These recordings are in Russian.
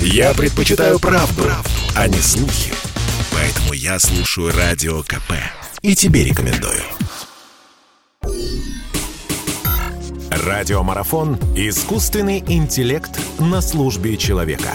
Я предпочитаю правду, правду, а не слухи. Поэтому я слушаю Радио КП. И тебе рекомендую. Радиомарафон «Искусственный интеллект на службе человека».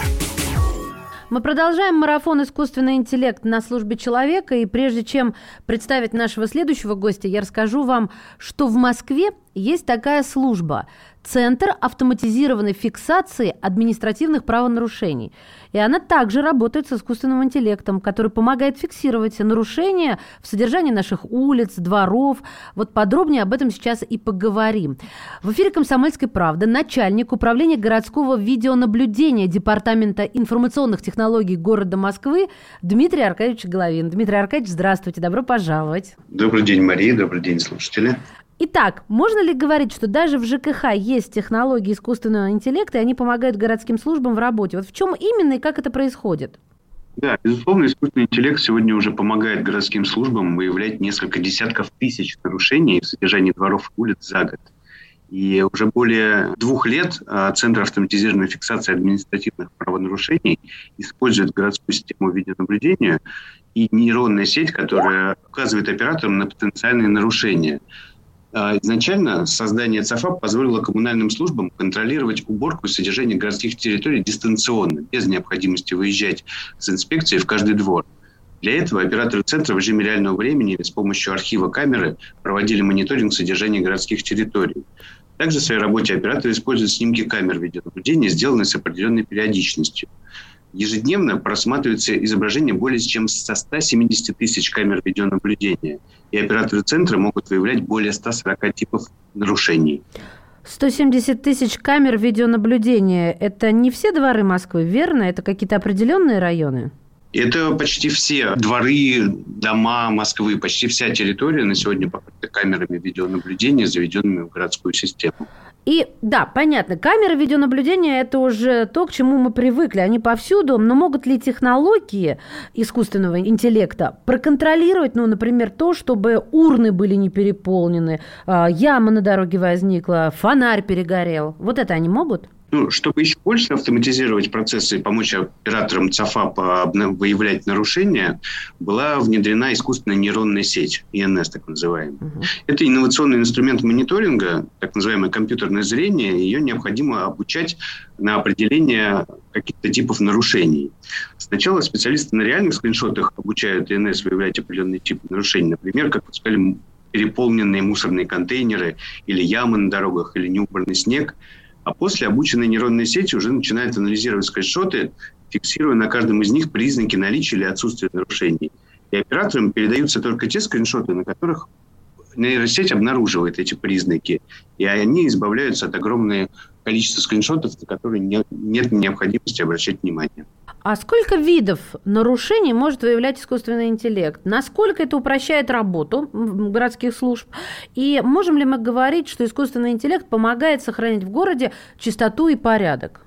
Мы продолжаем марафон «Искусственный интеллект на службе человека». И прежде чем представить нашего следующего гостя, я расскажу вам, что в Москве есть такая служба – Центр автоматизированной фиксации административных правонарушений. И она также работает с искусственным интеллектом, который помогает фиксировать нарушения в содержании наших улиц, дворов. Вот подробнее об этом сейчас и поговорим. В эфире «Комсомольской правды» начальник управления городского видеонаблюдения Департамента информационных технологий города Москвы Дмитрий Аркадьевич Головин. Дмитрий Аркадьевич, здравствуйте, добро пожаловать. Добрый день, Мария, добрый день, слушатели. Итак, можно ли говорить, что даже в ЖКХ есть технологии искусственного интеллекта, и они помогают городским службам в работе? Вот в чем именно и как это происходит? Да, безусловно, искусственный интеллект сегодня уже помогает городским службам выявлять несколько десятков тысяч нарушений в содержании дворов и улиц за год. И уже более двух лет а, Центр автоматизированной фиксации административных правонарушений использует городскую систему видеонаблюдения и нейронная сеть, которая указывает операторам на потенциальные нарушения – изначально создание ЦАФА позволило коммунальным службам контролировать уборку и содержание городских территорий дистанционно, без необходимости выезжать с инспекцией в каждый двор. Для этого операторы центра в режиме реального времени с помощью архива камеры проводили мониторинг содержания городских территорий. Также в своей работе операторы используют снимки камер видеонаблюдения, сделанные с определенной периодичностью – ежедневно просматривается изображение более чем со 170 тысяч камер видеонаблюдения, и операторы центра могут выявлять более 140 типов нарушений. 170 тысяч камер видеонаблюдения – это не все дворы Москвы, верно? Это какие-то определенные районы? Это почти все дворы, дома Москвы, почти вся территория на сегодня покрыта камерами видеонаблюдения, заведенными в городскую систему. И да, понятно, камеры видеонаблюдения это уже то, к чему мы привыкли, они повсюду, но могут ли технологии искусственного интеллекта проконтролировать, ну, например, то, чтобы урны были не переполнены, а, яма на дороге возникла, фонарь перегорел? Вот это они могут? Ну, чтобы еще больше автоматизировать процессы и помочь операторам ЦАФА выявлять нарушения, была внедрена искусственная нейронная сеть, ИНС так называемая. Угу. Это инновационный инструмент мониторинга, так называемое компьютерное зрение. Ее необходимо обучать на определение каких-то типов нарушений. Сначала специалисты на реальных скриншотах обучают ИНС выявлять определенные типы нарушений. Например, как вы сказали, переполненные мусорные контейнеры или ямы на дорогах, или неубранный снег – а после обученные нейронные сети уже начинают анализировать скриншоты, фиксируя на каждом из них признаки наличия или отсутствия нарушений. И операторам передаются только те скриншоты, на которых нейросеть обнаруживает эти признаки, и они избавляются от огромного количества скриншотов, на которые нет необходимости обращать внимание. А сколько видов нарушений может выявлять искусственный интеллект? Насколько это упрощает работу городских служб? И можем ли мы говорить, что искусственный интеллект помогает сохранить в городе чистоту и порядок?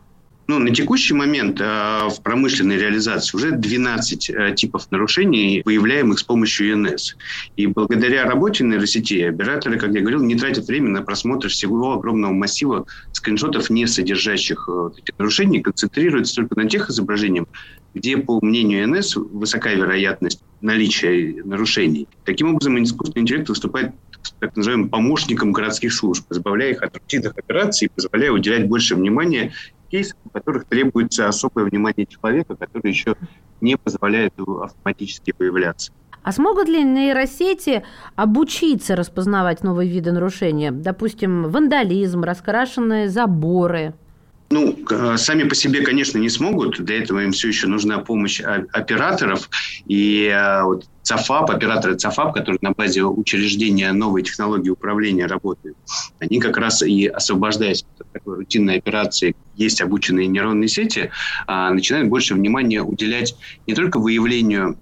Ну, на текущий момент э, в промышленной реализации уже 12 э, типов нарушений, выявляемых с помощью ИНС. И благодаря работе нейросети операторы, как я говорил, не тратят время на просмотр всего огромного массива скриншотов, не содержащих э, эти нарушений, концентрируются только на тех изображениях, где, по мнению ИНС, высокая вероятность наличия нарушений. Таким образом, искусственный интеллект выступает так называемым помощником городских служб, избавляя их от рутинных операций, позволяя уделять больше внимания кейсов, у которых требуется особое внимание человека, который еще не позволяет автоматически появляться. А смогут ли нейросети обучиться распознавать новые виды нарушения? Допустим, вандализм, раскрашенные заборы – ну, сами по себе, конечно, не смогут. Для этого им все еще нужна помощь операторов. И а, вот ЦАФАП, операторы ЦАФАП, которые на базе учреждения новой технологии управления работают, они как раз и освобождаясь от такой рутинной операции, есть обученные нейронные сети, а, начинают больше внимания уделять не только выявлению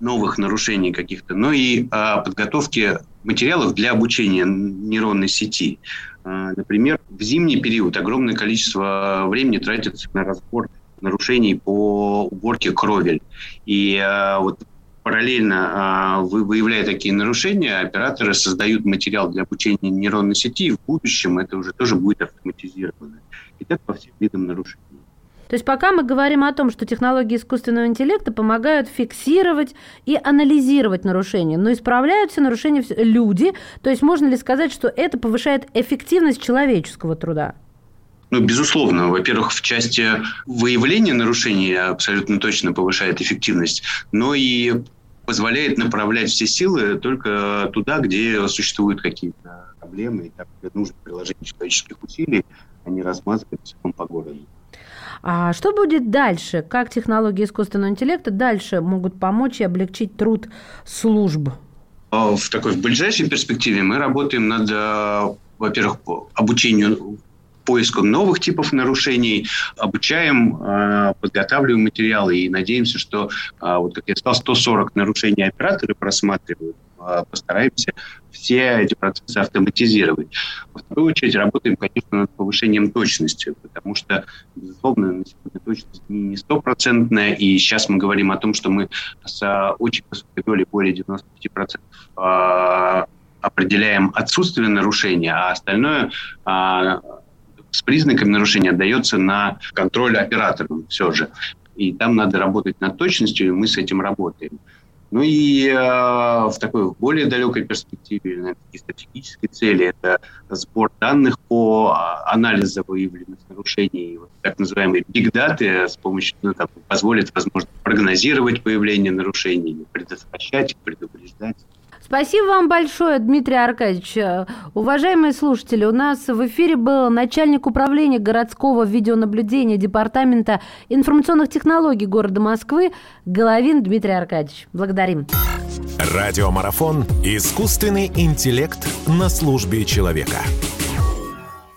новых нарушений каких-то, но и а, подготовке материалов для обучения нейронной сети. А, например, в зимний период огромное количество времени тратится на разбор нарушений по уборке кровель. И а, вот параллельно а, выявляя такие нарушения, операторы создают материал для обучения нейронной сети, и в будущем это уже тоже будет автоматизировано. И так по всем видам нарушений. То есть пока мы говорим о том, что технологии искусственного интеллекта помогают фиксировать и анализировать нарушения, но исправляют все нарушения люди, то есть можно ли сказать, что это повышает эффективность человеческого труда? Ну, безусловно. Во-первых, в части выявления нарушений абсолютно точно повышает эффективность, но и позволяет направлять все силы только туда, где существуют какие-то проблемы, и там нужно приложение человеческих усилий, а не размазывать по городу. А что будет дальше? Как технологии искусственного интеллекта дальше могут помочь и облегчить труд служб? А в такой в ближайшей перспективе мы работаем над, э, во-первых, обучению поиску новых типов нарушений, обучаем, э, подготавливаем материалы и надеемся, что, э, вот как я сказал, 140 нарушений операторы просматривают. Э, постараемся все эти процессы автоматизировать. Во вторую очередь работаем, конечно, над повышением точности, потому что, безусловно, на сегодня точность не стопроцентная, и сейчас мы говорим о том, что мы с очень высокой долей, более 95% определяем отсутствие нарушения, а остальное с признаками нарушения отдается на контроль операторам все же. И там надо работать над точностью, и мы с этим работаем. Ну и э, в такой более далекой перспективе, на такие стратегические цели, это сбор данных по а, анализу выявленных нарушений, вот, так называемые big data, с помощью, ну, там, позволит, возможно, прогнозировать появление нарушений, предотвращать, предупреждать. Спасибо вам большое, Дмитрий Аркадьевич. Уважаемые слушатели, у нас в эфире был начальник управления городского видеонаблюдения Департамента информационных технологий города Москвы Головин Дмитрий Аркадьевич. Благодарим. Радиомарафон «Искусственный интеллект на службе человека».